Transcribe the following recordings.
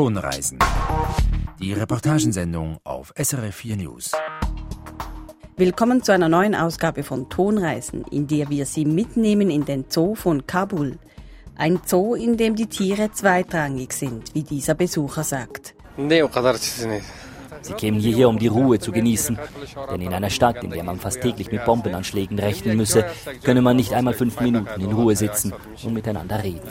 Tonreisen. Die Reportagensendung auf SRF 4 News. Willkommen zu einer neuen Ausgabe von Tonreisen, in der wir Sie mitnehmen in den Zoo von Kabul. Ein Zoo, in dem die Tiere zweitrangig sind, wie dieser Besucher sagt. Sie kämen hierher, um die Ruhe zu genießen. Denn in einer Stadt, in der man fast täglich mit Bombenanschlägen rechnen müsse, könne man nicht einmal fünf Minuten in Ruhe sitzen und miteinander reden.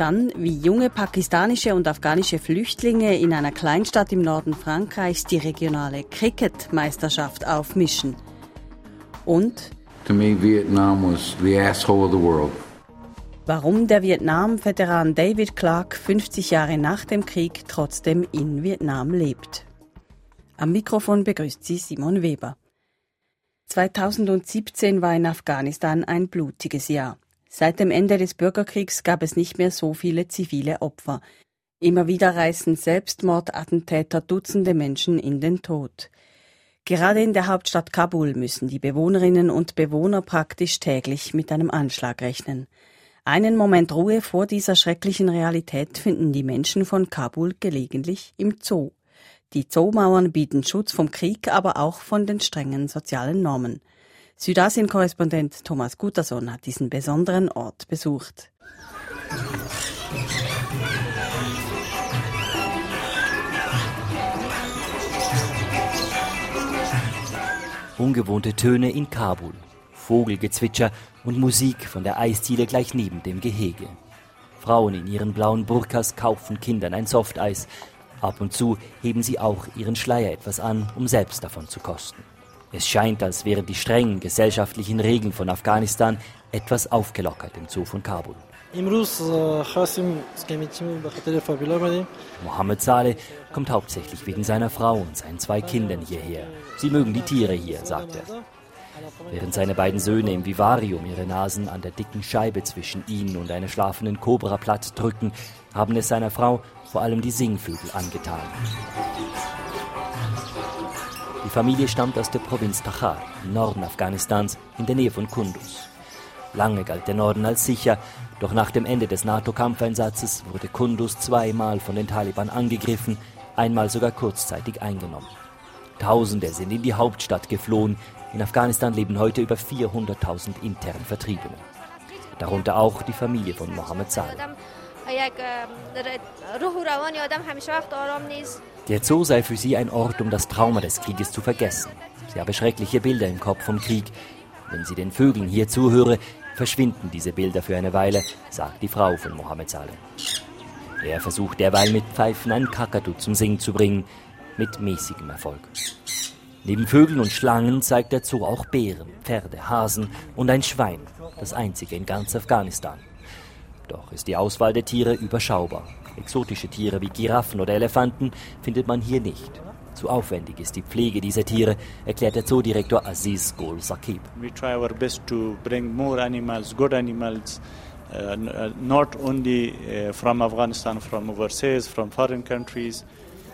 Dann, wie junge pakistanische und afghanische Flüchtlinge in einer Kleinstadt im Norden Frankreichs die regionale Cricket-Meisterschaft aufmischen. Und warum der Vietnam-Veteran David Clark 50 Jahre nach dem Krieg trotzdem in Vietnam lebt. Am Mikrofon begrüßt sie Simon Weber. 2017 war in Afghanistan ein blutiges Jahr. Seit dem Ende des Bürgerkriegs gab es nicht mehr so viele zivile Opfer. Immer wieder reißen Selbstmordattentäter Dutzende Menschen in den Tod. Gerade in der Hauptstadt Kabul müssen die Bewohnerinnen und Bewohner praktisch täglich mit einem Anschlag rechnen. Einen Moment Ruhe vor dieser schrecklichen Realität finden die Menschen von Kabul gelegentlich im Zoo. Die Zoomauern bieten Schutz vom Krieg, aber auch von den strengen sozialen Normen. Südasien-Korrespondent Thomas Guterson hat diesen besonderen Ort besucht. Ungewohnte Töne in Kabul, Vogelgezwitscher und Musik von der Eisdiele gleich neben dem Gehege. Frauen in ihren blauen Burkas kaufen Kindern ein Softeis. Ab und zu heben sie auch ihren Schleier etwas an, um selbst davon zu kosten. Es scheint, als wären die strengen gesellschaftlichen Regeln von Afghanistan etwas aufgelockert im Zoo von Kabul. Mohammed Saleh kommt hauptsächlich wegen seiner Frau und seinen zwei Kindern hierher. Sie mögen die Tiere hier, sagt er. Während seine beiden Söhne im Vivarium ihre Nasen an der dicken Scheibe zwischen ihnen und einer schlafenden Kobra platt drücken, haben es seiner Frau vor allem die Singvögel angetan. Die Familie stammt aus der Provinz Takhar im Norden Afghanistans in der Nähe von Kunduz. Lange galt der Norden als sicher, doch nach dem Ende des NATO-Kampfeinsatzes wurde Kunduz zweimal von den Taliban angegriffen, einmal sogar kurzzeitig eingenommen. Tausende sind in die Hauptstadt geflohen. In Afghanistan leben heute über 400.000 intern Vertriebene. Darunter auch die Familie von Mohammed Saleh. Der Zoo sei für sie ein Ort, um das Trauma des Krieges zu vergessen. Sie habe schreckliche Bilder im Kopf vom Krieg. Wenn sie den Vögeln hier zuhöre, verschwinden diese Bilder für eine Weile, sagt die Frau von Mohammed Saleh. Er versucht derweil mit Pfeifen ein Kakadu zum Singen zu bringen, mit mäßigem Erfolg. Neben Vögeln und Schlangen zeigt der Zoo auch Bären, Pferde, Hasen und ein Schwein, das einzige in ganz Afghanistan. Doch ist die Auswahl der Tiere überschaubar. Exotische Tiere wie Giraffen oder Elefanten findet man hier nicht. Zu aufwendig ist die Pflege dieser Tiere, erklärt der Zoodirektor Aziz Gol Saqib. We try our best to bring more animals, good animals, uh, uh, not only uh, from Afghanistan, from overseas, from foreign countries.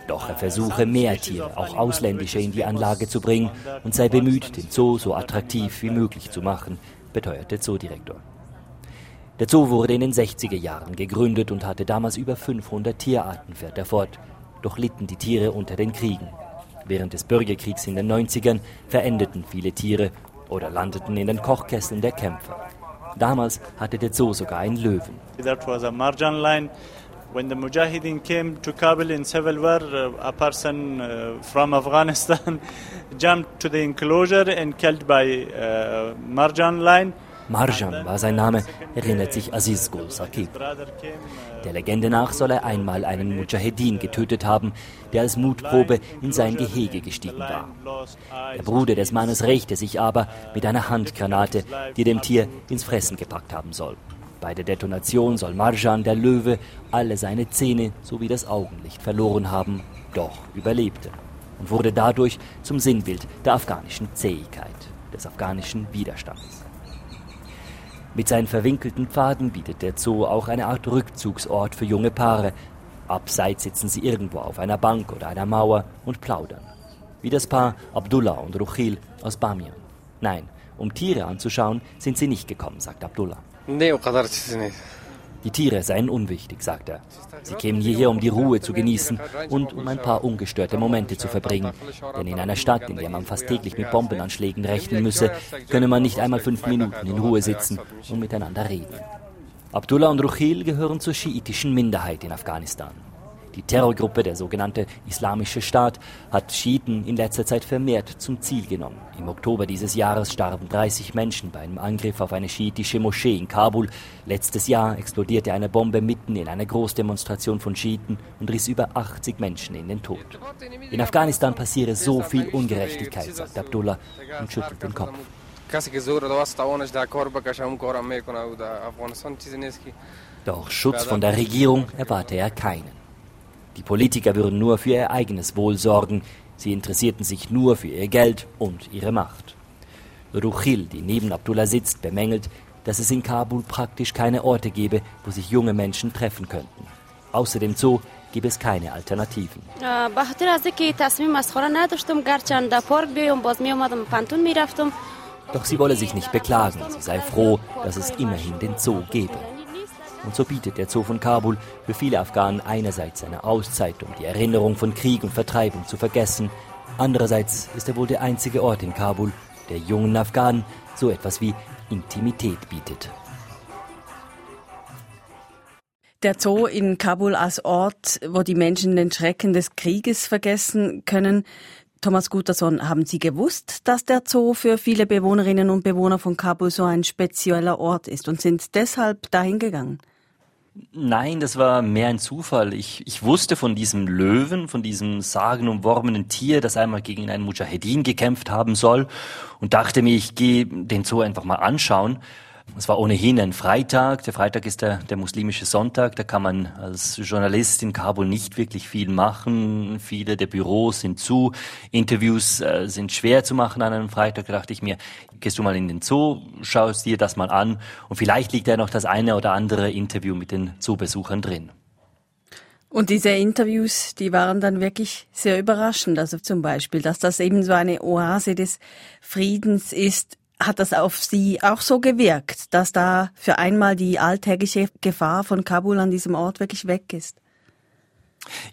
Doch er versuche mehr Tiere, auch ausländische, in die Anlage zu bringen und sei bemüht, den Zoo so attraktiv wie möglich zu machen, beteuert der Zoodirektor. Der Zoo wurde in den 60er Jahren gegründet und hatte damals über 500 Tierarten, fährt er fort. Doch litten die Tiere unter den Kriegen. Während des Bürgerkriegs in den 90ern verendeten viele Tiere oder landeten in den Kochkesseln der Kämpfer. Damals hatte der Zoo sogar einen Löwen. That was a marjan line. When the Mujahideen came to Kabul in civil war, uh, a person uh, from Afghanistan jumped to the enclosure and killed by uh, marjan line. Marjan war sein Name, erinnert sich Aziz Gul Saqib. Der Legende nach soll er einmal einen Mujahedin getötet haben, der als Mutprobe in sein Gehege gestiegen war. Der. Bruder des Mannes rächte sich aber mit einer Handgranate, die dem Tier ins Fressen gepackt haben soll. Bei der Detonation soll Marjan, der Löwe, alle seine Zähne sowie das Augenlicht verloren haben, doch überlebte und wurde dadurch zum Sinnbild der afghanischen Zähigkeit, des afghanischen Widerstands. Mit seinen verwinkelten Pfaden bietet der Zoo auch eine Art Rückzugsort für junge Paare. Abseits sitzen sie irgendwo auf einer Bank oder einer Mauer und plaudern. Wie das Paar Abdullah und Ruchil aus Bamian. Nein, um Tiere anzuschauen, sind sie nicht gekommen, sagt Abdullah. Die Tiere seien unwichtig, sagt er. Sie kämen hierher, um die Ruhe zu genießen und um ein paar ungestörte Momente zu verbringen. Denn in einer Stadt, in der man fast täglich mit Bombenanschlägen rechnen müsse, könne man nicht einmal fünf Minuten in Ruhe sitzen und miteinander reden. Abdullah und Ruchil gehören zur schiitischen Minderheit in Afghanistan. Die Terrorgruppe, der sogenannte Islamische Staat, hat Schiiten in letzter Zeit vermehrt zum Ziel genommen. Im Oktober dieses Jahres starben 30 Menschen bei einem Angriff auf eine schiitische Moschee in Kabul. Letztes Jahr explodierte eine Bombe mitten in einer Großdemonstration von Schiiten und riss über 80 Menschen in den Tod. In Afghanistan passiere so viel Ungerechtigkeit, sagt Abdullah und schüttelt den Kopf. Doch Schutz von der Regierung erwarte er keinen. Die Politiker würden nur für ihr eigenes Wohl sorgen, sie interessierten sich nur für ihr Geld und ihre Macht. Ruchil, die neben Abdullah sitzt, bemängelt, dass es in Kabul praktisch keine Orte gebe, wo sich junge Menschen treffen könnten. Außer dem Zoo gibt es keine Alternativen. Doch sie wolle sich nicht beklagen, sie sei froh, dass es immerhin den Zoo gebe. Und so bietet der Zoo von Kabul für viele Afghanen einerseits eine Auszeit, um die Erinnerung von Krieg und Vertreibung zu vergessen. Andererseits ist er wohl der einzige Ort in Kabul, der jungen Afghanen so etwas wie Intimität bietet. Der Zoo in Kabul als Ort, wo die Menschen den Schrecken des Krieges vergessen können. Thomas Guterson, haben Sie gewusst, dass der Zoo für viele Bewohnerinnen und Bewohner von Kabul so ein spezieller Ort ist und sind deshalb dahin gegangen? Nein, das war mehr ein Zufall. Ich, ich wusste von diesem Löwen, von diesem sagenumworbenen Tier, das einmal gegen einen Mujahedin gekämpft haben soll und dachte mir, ich gehe den Zoo einfach mal anschauen. Es war ohnehin ein Freitag. Der Freitag ist der, der muslimische Sonntag. Da kann man als Journalist in Kabul nicht wirklich viel machen. Viele der Büros sind zu. Interviews äh, sind schwer zu machen an einem Freitag. Da dachte ich mir, gehst du mal in den Zoo, schaust dir das mal an und vielleicht liegt ja noch das eine oder andere Interview mit den Zoobesuchern drin. Und diese Interviews, die waren dann wirklich sehr überraschend. Also zum Beispiel, dass das eben so eine Oase des Friedens ist, hat das auf Sie auch so gewirkt, dass da für einmal die alltägliche Gefahr von Kabul an diesem Ort wirklich weg ist?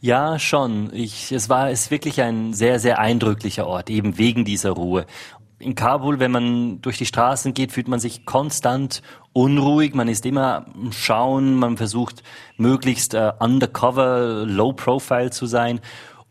Ja, schon. Ich, es war es wirklich ein sehr, sehr eindrücklicher Ort, eben wegen dieser Ruhe. In Kabul, wenn man durch die Straßen geht, fühlt man sich konstant unruhig. Man ist immer am Schauen. Man versucht möglichst uh, undercover, low profile zu sein.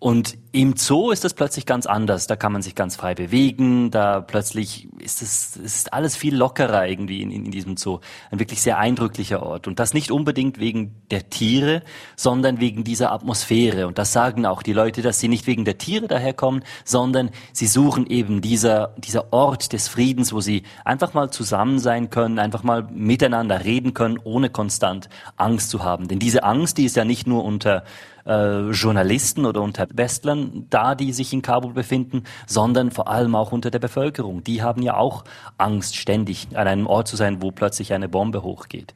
Und im Zoo ist das plötzlich ganz anders. Da kann man sich ganz frei bewegen. Da plötzlich ist es ist alles viel lockerer irgendwie in, in, in, diesem Zoo. Ein wirklich sehr eindrücklicher Ort. Und das nicht unbedingt wegen der Tiere, sondern wegen dieser Atmosphäre. Und das sagen auch die Leute, dass sie nicht wegen der Tiere daherkommen, sondern sie suchen eben dieser, dieser Ort des Friedens, wo sie einfach mal zusammen sein können, einfach mal miteinander reden können, ohne konstant Angst zu haben. Denn diese Angst, die ist ja nicht nur unter äh, Journalisten oder unter Westlern da, die sich in Kabul befinden, sondern vor allem auch unter der Bevölkerung. Die haben ja auch Angst, ständig an einem Ort zu sein, wo plötzlich eine Bombe hochgeht.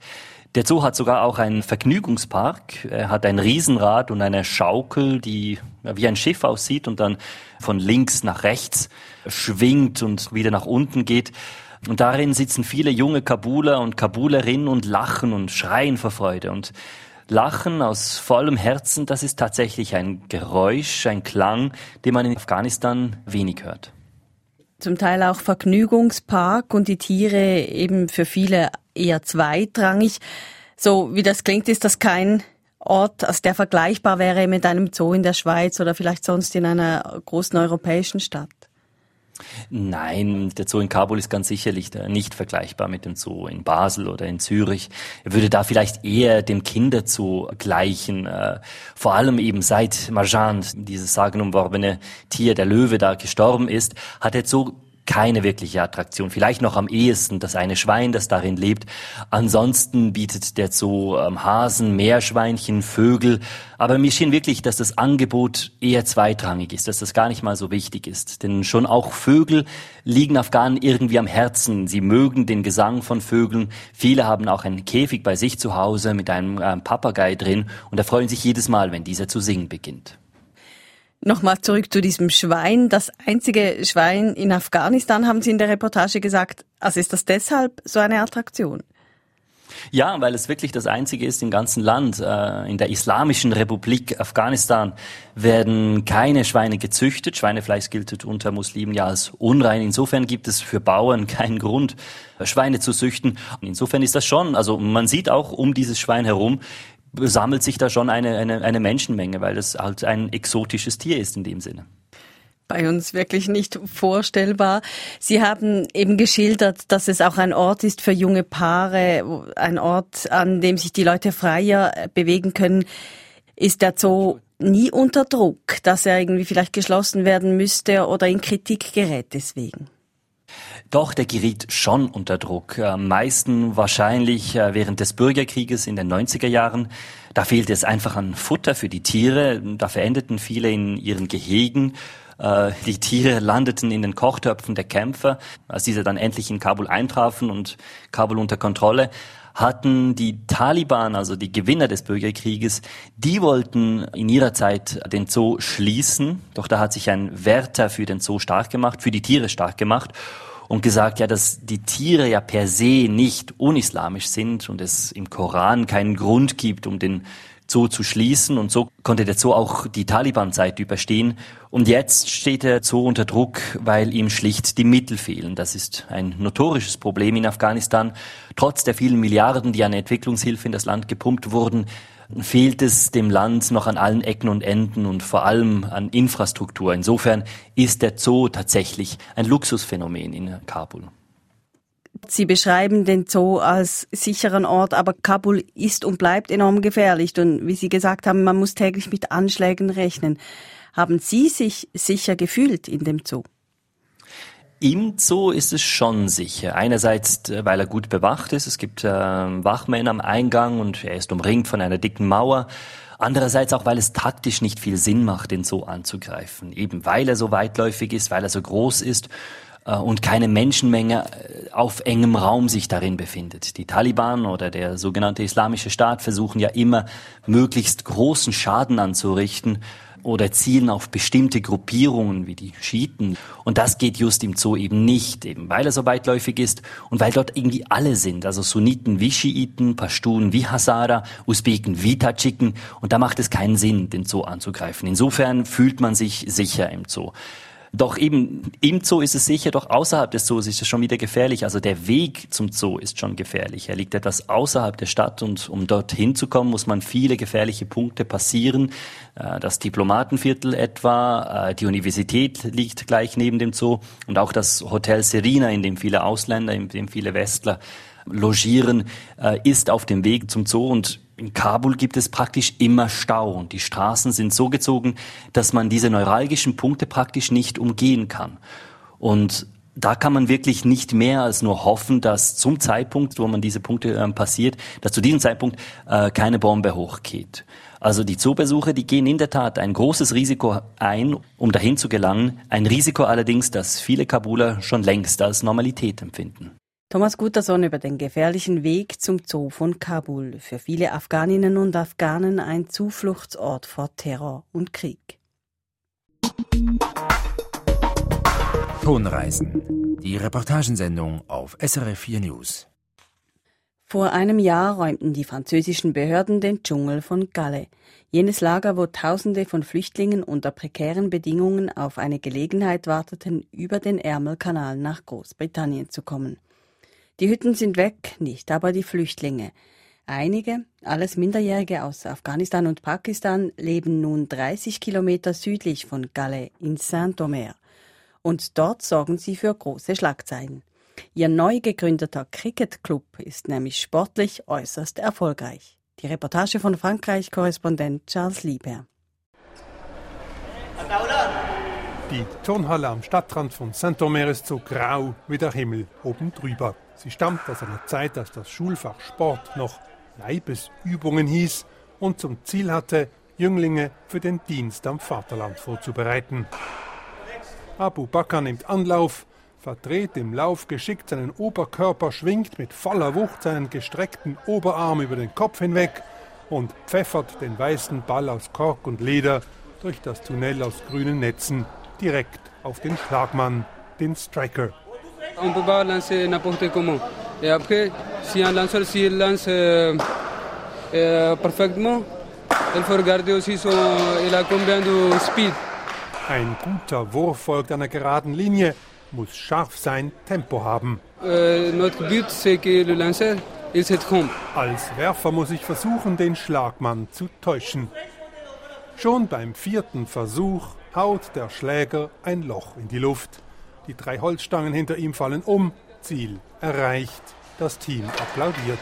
Der Zoo hat sogar auch einen Vergnügungspark. Er hat ein Riesenrad und eine Schaukel, die wie ein Schiff aussieht und dann von links nach rechts schwingt und wieder nach unten geht. Und darin sitzen viele junge Kabuler und Kabulerinnen und lachen und schreien vor Freude. Und Lachen aus vollem Herzen, das ist tatsächlich ein Geräusch, ein Klang, den man in Afghanistan wenig hört. Zum Teil auch Vergnügungspark und die Tiere eben für viele eher zweitrangig. So wie das klingt, ist das kein Ort, als der vergleichbar wäre mit einem Zoo in der Schweiz oder vielleicht sonst in einer großen europäischen Stadt. Nein, der Zoo in Kabul ist ganz sicherlich nicht vergleichbar mit dem Zoo in Basel oder in Zürich. Er würde da vielleicht eher dem Kinderzoo gleichen. Äh, vor allem eben seit Marjan, dieses sagenumworbene Tier, der Löwe, da gestorben ist, hat der Zoo keine wirkliche Attraktion. Vielleicht noch am ehesten das eine Schwein, das darin lebt. Ansonsten bietet der Zoo ähm, Hasen, Meerschweinchen, Vögel. Aber mir schien wirklich, dass das Angebot eher zweitrangig ist, dass das gar nicht mal so wichtig ist. Denn schon auch Vögel liegen Afghanen irgendwie am Herzen. Sie mögen den Gesang von Vögeln. Viele haben auch einen Käfig bei sich zu Hause mit einem äh, Papagei drin und erfreuen sich jedes Mal, wenn dieser zu singen beginnt. Nochmal zurück zu diesem Schwein. Das einzige Schwein in Afghanistan, haben Sie in der Reportage gesagt. Also ist das deshalb so eine Attraktion? Ja, weil es wirklich das einzige ist im ganzen Land. Äh, in der Islamischen Republik Afghanistan werden keine Schweine gezüchtet. Schweinefleisch gilt unter Muslimen ja als unrein. Insofern gibt es für Bauern keinen Grund, Schweine zu züchten. insofern ist das schon, also man sieht auch um dieses Schwein herum, sammelt sich da schon eine, eine, eine Menschenmenge, weil es halt ein exotisches Tier ist in dem Sinne bei uns wirklich nicht vorstellbar. Sie haben eben geschildert, dass es auch ein Ort ist für junge Paare, ein Ort, an dem sich die Leute freier bewegen können. Ist der Zoo nie unter Druck, dass er irgendwie vielleicht geschlossen werden müsste oder in Kritik gerät deswegen? Doch, der geriet schon unter Druck. Am meisten wahrscheinlich äh, während des Bürgerkrieges in den 90er Jahren. Da fehlte es einfach an Futter für die Tiere. Da verendeten viele in ihren Gehegen. Äh, die Tiere landeten in den Kochtöpfen der Kämpfer. Als diese dann endlich in Kabul eintrafen und Kabul unter Kontrolle, hatten die Taliban, also die Gewinner des Bürgerkrieges, die wollten in ihrer Zeit den Zoo schließen. Doch da hat sich ein Wärter für den Zoo stark gemacht, für die Tiere stark gemacht und gesagt, ja, dass die Tiere ja per se nicht unislamisch sind und es im Koran keinen Grund gibt, um den Zoo zu schließen. Und so konnte der Zoo auch die Taliban-Zeit überstehen. Und jetzt steht der Zoo unter Druck, weil ihm schlicht die Mittel fehlen. Das ist ein notorisches Problem in Afghanistan. Trotz der vielen Milliarden, die an Entwicklungshilfe in das Land gepumpt wurden, fehlt es dem Land noch an allen Ecken und Enden und vor allem an Infrastruktur. Insofern ist der Zoo tatsächlich ein Luxusphänomen in Kabul. Sie beschreiben den Zoo als sicheren Ort, aber Kabul ist und bleibt enorm gefährlich. Und wie Sie gesagt haben, man muss täglich mit Anschlägen rechnen. Haben Sie sich sicher gefühlt in dem Zoo? Im Zoo ist es schon sicher. Einerseits, äh, weil er gut bewacht ist. Es gibt äh, Wachmänner am Eingang und er ist umringt von einer dicken Mauer. Andererseits auch, weil es taktisch nicht viel Sinn macht, den Zoo anzugreifen. Eben weil er so weitläufig ist, weil er so groß ist äh, und keine Menschenmenge äh, auf engem Raum sich darin befindet. Die Taliban oder der sogenannte Islamische Staat versuchen ja immer, möglichst großen Schaden anzurichten oder zielen auf bestimmte Gruppierungen wie die Schiiten. Und das geht just im Zoo eben nicht, eben weil er so weitläufig ist und weil dort irgendwie alle sind, also Sunniten wie Schiiten, Pashtunen wie Hazara, Usbeken wie Tadschiken. Und da macht es keinen Sinn, den Zoo anzugreifen. Insofern fühlt man sich sicher im Zoo. Doch eben im Zoo ist es sicher, doch außerhalb des Zoos ist es schon wieder gefährlich. Also der Weg zum Zoo ist schon gefährlich. Er liegt etwas außerhalb der Stadt und um dorthin zu kommen, muss man viele gefährliche Punkte passieren. Äh, das Diplomatenviertel etwa, äh, die Universität liegt gleich neben dem Zoo und auch das Hotel Serena, in dem viele Ausländer, in dem viele Westler logieren, äh, ist auf dem Weg zum Zoo und in Kabul gibt es praktisch immer Stau und die Straßen sind so gezogen, dass man diese neuralgischen Punkte praktisch nicht umgehen kann. Und da kann man wirklich nicht mehr als nur hoffen, dass zum Zeitpunkt, wo man diese Punkte äh, passiert, dass zu diesem Zeitpunkt äh, keine Bombe hochgeht. Also die Zoobesucher, die gehen in der Tat ein großes Risiko ein, um dahin zu gelangen. Ein Risiko allerdings, das viele Kabuler schon längst als Normalität empfinden. Thomas Gutterson über den gefährlichen Weg zum Zoo von Kabul. Für viele Afghaninnen und Afghanen ein Zufluchtsort vor Terror und Krieg. Tonreisen. Die Reportagensendung auf SRF 4 News. Vor einem Jahr räumten die französischen Behörden den Dschungel von Galle. Jenes Lager, wo Tausende von Flüchtlingen unter prekären Bedingungen auf eine Gelegenheit warteten, über den Ärmelkanal nach Großbritannien zu kommen. Die Hütten sind weg, nicht aber die Flüchtlinge. Einige, alles Minderjährige aus Afghanistan und Pakistan, leben nun 30 Kilometer südlich von Calais in Saint-Omer. Und dort sorgen sie für große Schlagzeilen. Ihr neu gegründeter Cricket-Club ist nämlich sportlich äußerst erfolgreich. Die Reportage von Frankreich-Korrespondent Charles Lieber. Die Turnhalle am Stadtrand von Saint-Omer ist so grau wie der Himmel oben drüber. Sie stammt aus einer Zeit, als das Schulfach Sport noch Leibesübungen hieß und zum Ziel hatte, Jünglinge für den Dienst am Vaterland vorzubereiten. Abu Bakr nimmt Anlauf, verdreht im Lauf geschickt seinen Oberkörper, schwingt mit voller Wucht seinen gestreckten Oberarm über den Kopf hinweg und pfeffert den weißen Ball aus Kork und Leder durch das Tunnel aus grünen Netzen direkt auf den Schlagmann, den Striker. On peut pas lancer n'importe comment. Et après, si un lanceur s'il lance euh, euh, parfaitement, il faut regarder aussi son, il a combien de speed. Ein guter Wurf folgt einer geraden Linie, muss scharf sein, Tempo haben. Euh, notre but, c'est que le lanceur, il se trompe. Als Werfer muss ich versuchen, den Schlagmann zu täuschen. Schon beim vierten Versuch haut der Schläger ein Loch in die Luft. Die drei Holzstangen hinter ihm fallen um. Ziel erreicht. Das Team applaudiert.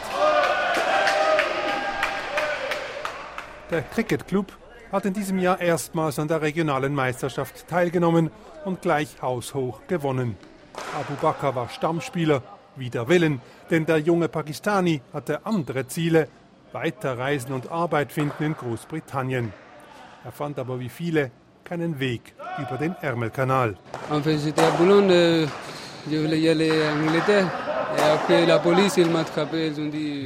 Der Cricket Club hat in diesem Jahr erstmals an der regionalen Meisterschaft teilgenommen und gleich haushoch gewonnen. Abu Bakr war Stammspieler, wider Willen, denn der junge Pakistani hatte andere Ziele, weiterreisen und Arbeit finden in Großbritannien. Er fand aber wie viele keinen Weg über den Ärmelkanal.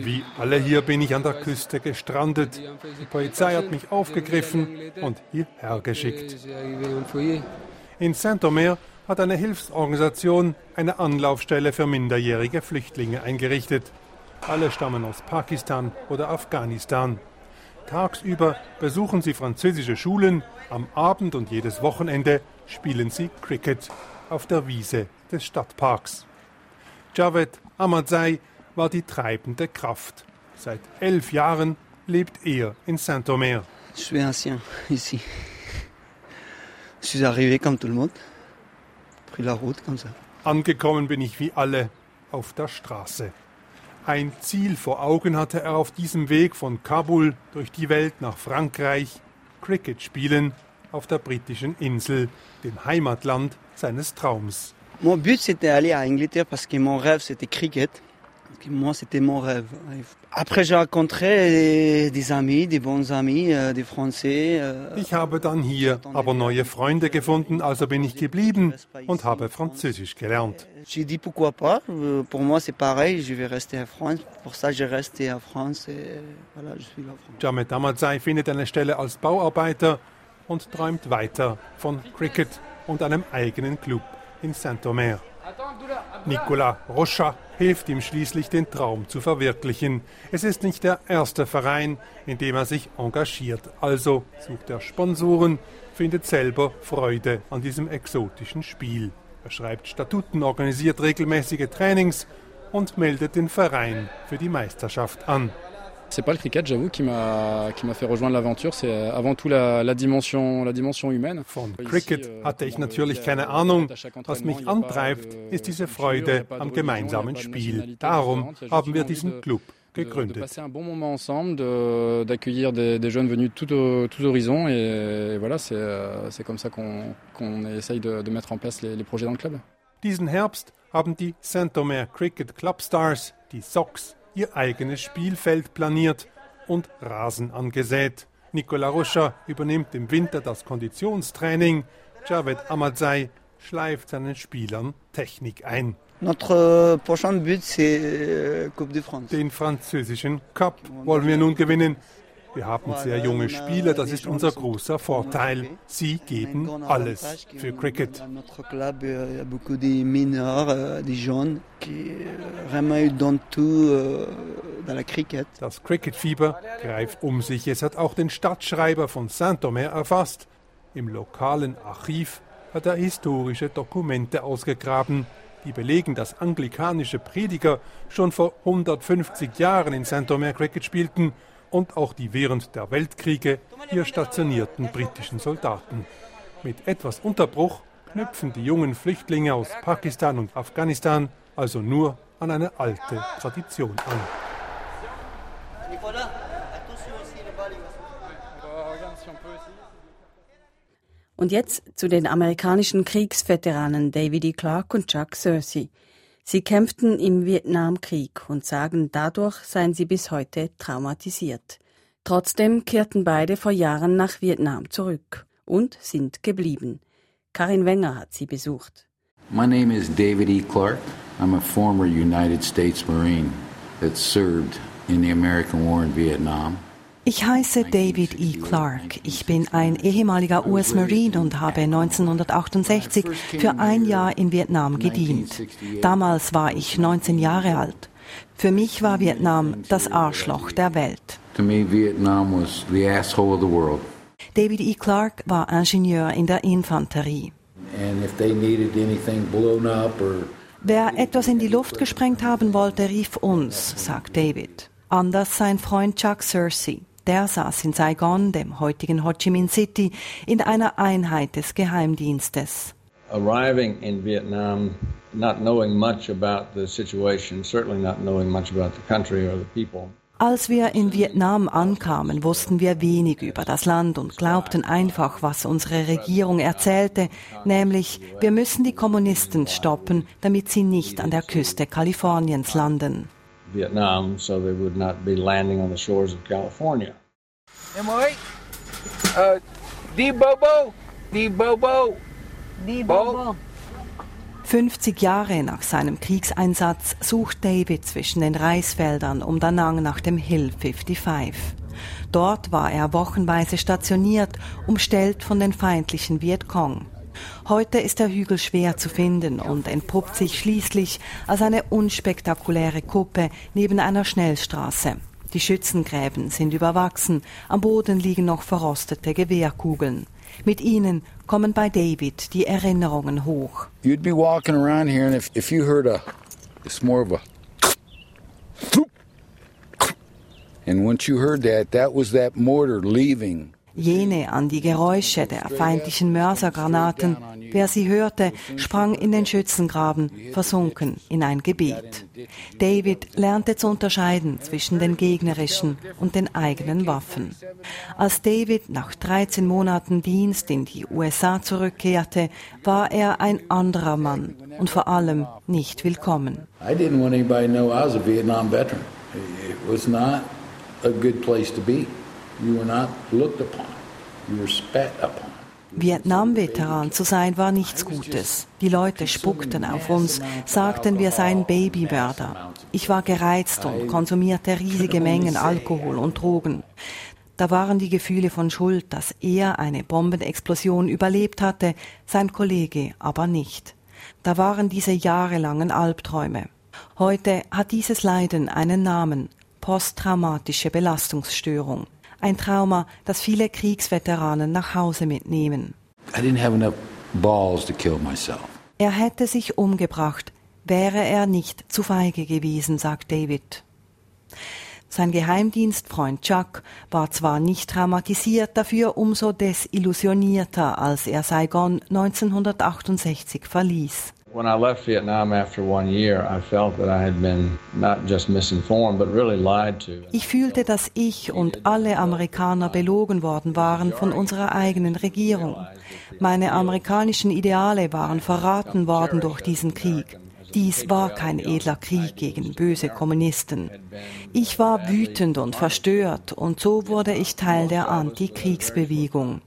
Wie alle hier bin ich an der Küste gestrandet. Die Polizei hat mich aufgegriffen und hierher geschickt. In Saint-Omer hat eine Hilfsorganisation eine Anlaufstelle für minderjährige Flüchtlinge eingerichtet. Alle stammen aus Pakistan oder Afghanistan. Tagsüber besuchen sie französische Schulen, am Abend und jedes Wochenende spielen sie Cricket auf der Wiese des Stadtparks. Javed Ahmadzai war die treibende Kraft. Seit elf Jahren lebt er in Saint-Omer. Je suis ancien ici. Je suis arrivé comme tout le monde. Pris la route comme ça. Angekommen bin ich wie alle auf der Straße. Ein Ziel vor Augen hatte er auf diesem Weg von Kabul durch die Welt nach Frankreich, Cricket spielen auf der britischen Insel, dem Heimatland seines Traums. Mon but c'était aller à Angleterre parce que mon rêve c'était cricket. Moi c'était mon rêve. Après j'ai rencontré des amis, des bons amis, euh, des Français. euh, Ich habe dann hier aber neue Freunde gefunden, also bin ich geblieben und habe Französisch gelernt. J'ai dit pourquoi pas. euh, Pour moi c'est pareil, je vais rester en France. Pour ça j'ai resté en France et voilà, je suis là. Jamet Amadzai findet eine Stelle als Bauarbeiter und träumt weiter von Cricket und einem eigenen Club in Saint-Omer. Nicolas Rocha hilft ihm schließlich, den Traum zu verwirklichen. Es ist nicht der erste Verein, in dem er sich engagiert. Also sucht er Sponsoren, findet selber Freude an diesem exotischen Spiel. Er schreibt Statuten, organisiert regelmäßige Trainings und meldet den Verein für die Meisterschaft an. C'est pas le cricket, j'avoue, qui m'a qui m'a fait rejoindre l'aventure. C'est avant tout la, la dimension la dimension humaine. Von Cricket euh, hatte ich natürlich euh, keine Ahnung. Was mich antreibt, de- ist diese de Freude am de gemeinsamen de Spiel. Darum haben wir diesen de- Club de, de passer un bon moment ensemble, de- d'accueillir des, des jeunes venus de tous tous horizons et, voilà, c'est euh, comme ça qu'on qu'on essaye de, de mettre en place les, les projets dans le club. Diesen Herbst haben die Saint-Omer Cricket Club Stars, die Sox, ihr eigenes Spielfeld planiert und Rasen angesät. Nicolas Rocha übernimmt im Winter das Konditionstraining. Javed Amadzai schleift seinen Spielern Technik ein. Notre euh. Den französischen Cup wollen wir nun gewinnen. Wir haben sehr junge Spieler, das ist unser großer Vorteil. Sie geben alles für cricket. Das Cricket-Fieber greift um sich. Es hat auch den Stadtschreiber von Saint-Omer erfasst. Im lokalen Archiv hat er historische Dokumente ausgegraben, die belegen, dass anglikanische Prediger schon vor 150 Jahren in Saint-Omer Cricket spielten und auch die während der Weltkriege hier stationierten britischen Soldaten. Mit etwas Unterbruch knüpfen die jungen Flüchtlinge aus Pakistan und Afghanistan also nur an eine alte Tradition an. Und jetzt zu den amerikanischen Kriegsveteranen David E. Clark und Chuck Searcy. Sie kämpften im Vietnamkrieg und sagen, dadurch seien sie bis heute traumatisiert. Trotzdem kehrten beide vor Jahren nach Vietnam zurück und sind geblieben. Karin Wenger hat sie besucht. My name is David E. Clark. I'm a former United States Marine that served in the American War in Vietnam. Ich heiße David E. Clark. Ich bin ein ehemaliger US-Marine und habe 1968 für ein Jahr in Vietnam gedient. Damals war ich 19 Jahre alt. Für mich war Vietnam das Arschloch der Welt. To me, Vietnam was the asshole of the world. David E. Clark war Ingenieur in der Infanterie. And if they needed anything blown up or Wer etwas in die Luft gesprengt haben wollte, rief uns, sagt David. Anders sein Freund Chuck Searcy. Der saß in Saigon, dem heutigen Ho Chi Minh City, in einer Einheit des Geheimdienstes. arriving in Vietnam, not knowing much about the situation, certainly not knowing much about the country or the people. Als wir in Vietnam ankamen, wussten wir wenig über das Land und glaubten einfach, was unsere Regierung erzählte, nämlich wir müssen die Kommunisten stoppen, damit sie nicht an der Küste Kaliforniens landen. Vietnam, so they would not be landing on the shores of California. MOA. Uh, D Bobo. D Bobo. D Bobo. 50 Jahre nach seinem Kriegseinsatz sucht David zwischen den Reisfeldern um Da Nang nach dem Hill 55. Dort war er wochenweise stationiert, umstellt von den feindlichen Vietcong. Heute ist der Hügel schwer zu finden und entpuppt sich schließlich als eine unspektakuläre Kuppe neben einer Schnellstraße. Die Schützengräben sind überwachsen, am Boden liegen noch verrostete Gewehrkugeln. Mit ihnen kommen bei David die Erinnerungen hoch. you'd be walking around here, and if, if you heard a, it's more of a, and once you heard that, that was that mortar leaving. Jene an die Geräusche der feindlichen Mörsergranaten. Wer sie hörte, sprang in den Schützengraben, versunken in ein Gebet. David lernte zu unterscheiden zwischen den gegnerischen und den eigenen Waffen. Als David nach 13 Monaten Dienst in die USA zurückkehrte, war er ein anderer Mann und vor allem nicht willkommen. I didn't want anybody to know I was a Vietnam veteran. It was not a good place to be. You were not looked upon. You were spat upon. Vietnam-Veteran zu sein war nichts Gutes. Die Leute spuckten auf uns, sagten, wir seien Babymörder. Ich war gereizt und konsumierte riesige Mengen Alkohol und Drogen. Da waren die Gefühle von Schuld, dass er eine Bombenexplosion überlebt hatte, sein Kollege aber nicht. Da waren diese jahrelangen Albträume. Heute hat dieses Leiden einen Namen, posttraumatische Belastungsstörung. Ein Trauma, das viele Kriegsveteranen nach Hause mitnehmen. I didn't have enough balls to kill myself. Er hätte sich umgebracht, wäre er nicht zu feige gewesen, sagt David. Sein Geheimdienstfreund Chuck war zwar nicht traumatisiert, dafür umso desillusionierter, als er Saigon 1968 verließ. When I left Vietnam after one year, I felt that I had been not just misinformed, but really lied to. Ich fühlte, dass ich und alle Amerikaner belogen worden waren von unserer eigenen Regierung. Meine amerikanischen Ideale waren verraten worden durch diesen Krieg. Dies war kein edler Krieg gegen böse Kommunisten. Ich war wütend und verstört und so wurde ich Teil der Anti-Kriegsbewegung.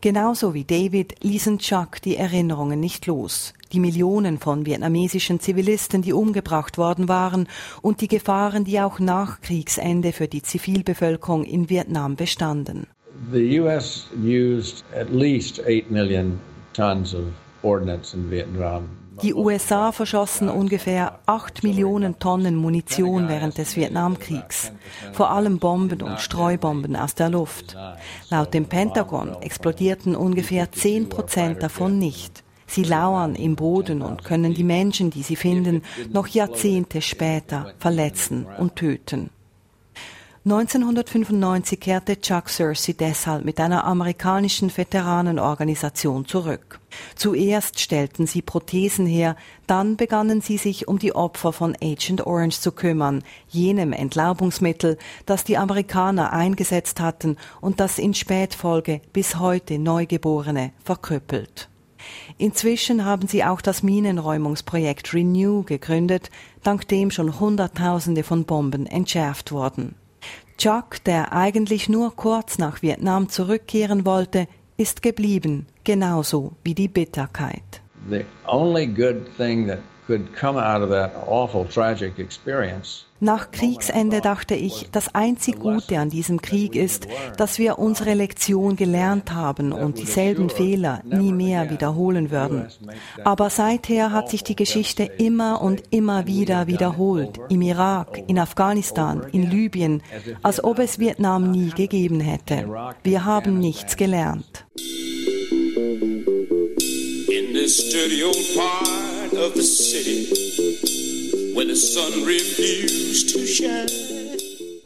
Genauso wie David ließen Chuck die Erinnerungen nicht los. Die Millionen von vietnamesischen Zivilisten, die umgebracht worden waren und die Gefahren, die auch nach Kriegsende für die Zivilbevölkerung in Vietnam bestanden. The U.S. used at least 8 million tons of ordnance in Vietnam. Die USA verschossen ungefähr 8 Millionen Tonnen Munition während des Vietnamkriegs, vor allem Bomben und Streubomben aus der Luft. Laut dem Pentagon explodierten ungefähr 10 Prozent davon nicht. Sie lauern im Boden und können die Menschen, die sie finden, noch Jahrzehnte später verletzen und töten. 1995 kehrte Chuck Searcy deshalb mit einer amerikanischen Veteranenorganisation zurück. Zuerst stellten sie Prothesen her, dann begannen sie sich um die Opfer von Agent Orange zu kümmern, jenem Entlaubungsmittel, das die Amerikaner eingesetzt hatten und das in Spätfolge bis heute Neugeborene verkrüppelt. Inzwischen haben sie auch das Minenräumungsprojekt Renew gegründet, dank dem schon Hunderttausende von Bomben entschärft wurden. Chuck, der eigentlich nur kurz nach Vietnam zurückkehren wollte, ist geblieben, genauso wie die Bitterkeit. The only good thing that could come out of that awful, tragic experience. Nach Kriegsende dachte ich, das einzig Gute an diesem Krieg ist, dass wir unsere Lektion gelernt haben und dieselben Fehler nie mehr wiederholen würden. Aber seither hat sich die Geschichte immer und immer wieder wiederholt. Im Irak, in Afghanistan, in Libyen, als ob es Vietnam nie gegeben hätte. Wir haben nichts gelernt. In this dirty old part of the city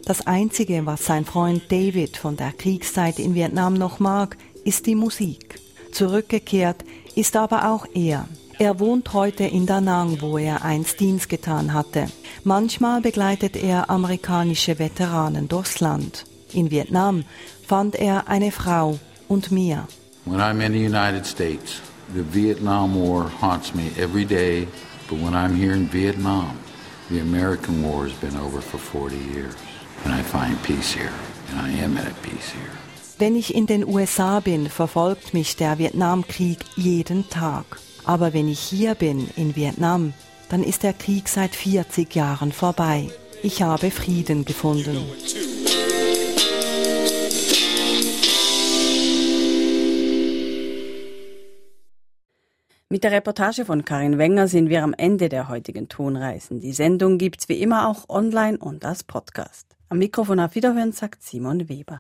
das Einzige, was sein Freund David von der Kriegszeit in Vietnam noch mag, ist die Musik. Zurückgekehrt ist aber auch er. Er wohnt heute in Da Nang, wo er einst Dienst getan hatte. Manchmal begleitet er amerikanische Veteranen durchs Land. In Vietnam fand er eine Frau und mehr. When I'm in the United States, the Vietnam War haunts me every day But when I'm here in Vietnam, the American war has been over for 40 years. And I find peace here. And I am at peace here. Wenn ich in den USA bin, verfolgt mich der Vietnamkrieg jeden Tag. Aber wenn ich hier bin, in Vietnam, dann ist der Krieg seit 40 Jahren vorbei. Ich habe Frieden gefunden. Mit der Reportage von Karin Wenger sind wir am Ende der heutigen Tonreisen. Die Sendung gibt's wie immer auch online und als Podcast. Am Mikrofon auf Wiederhören sagt Simon Weber.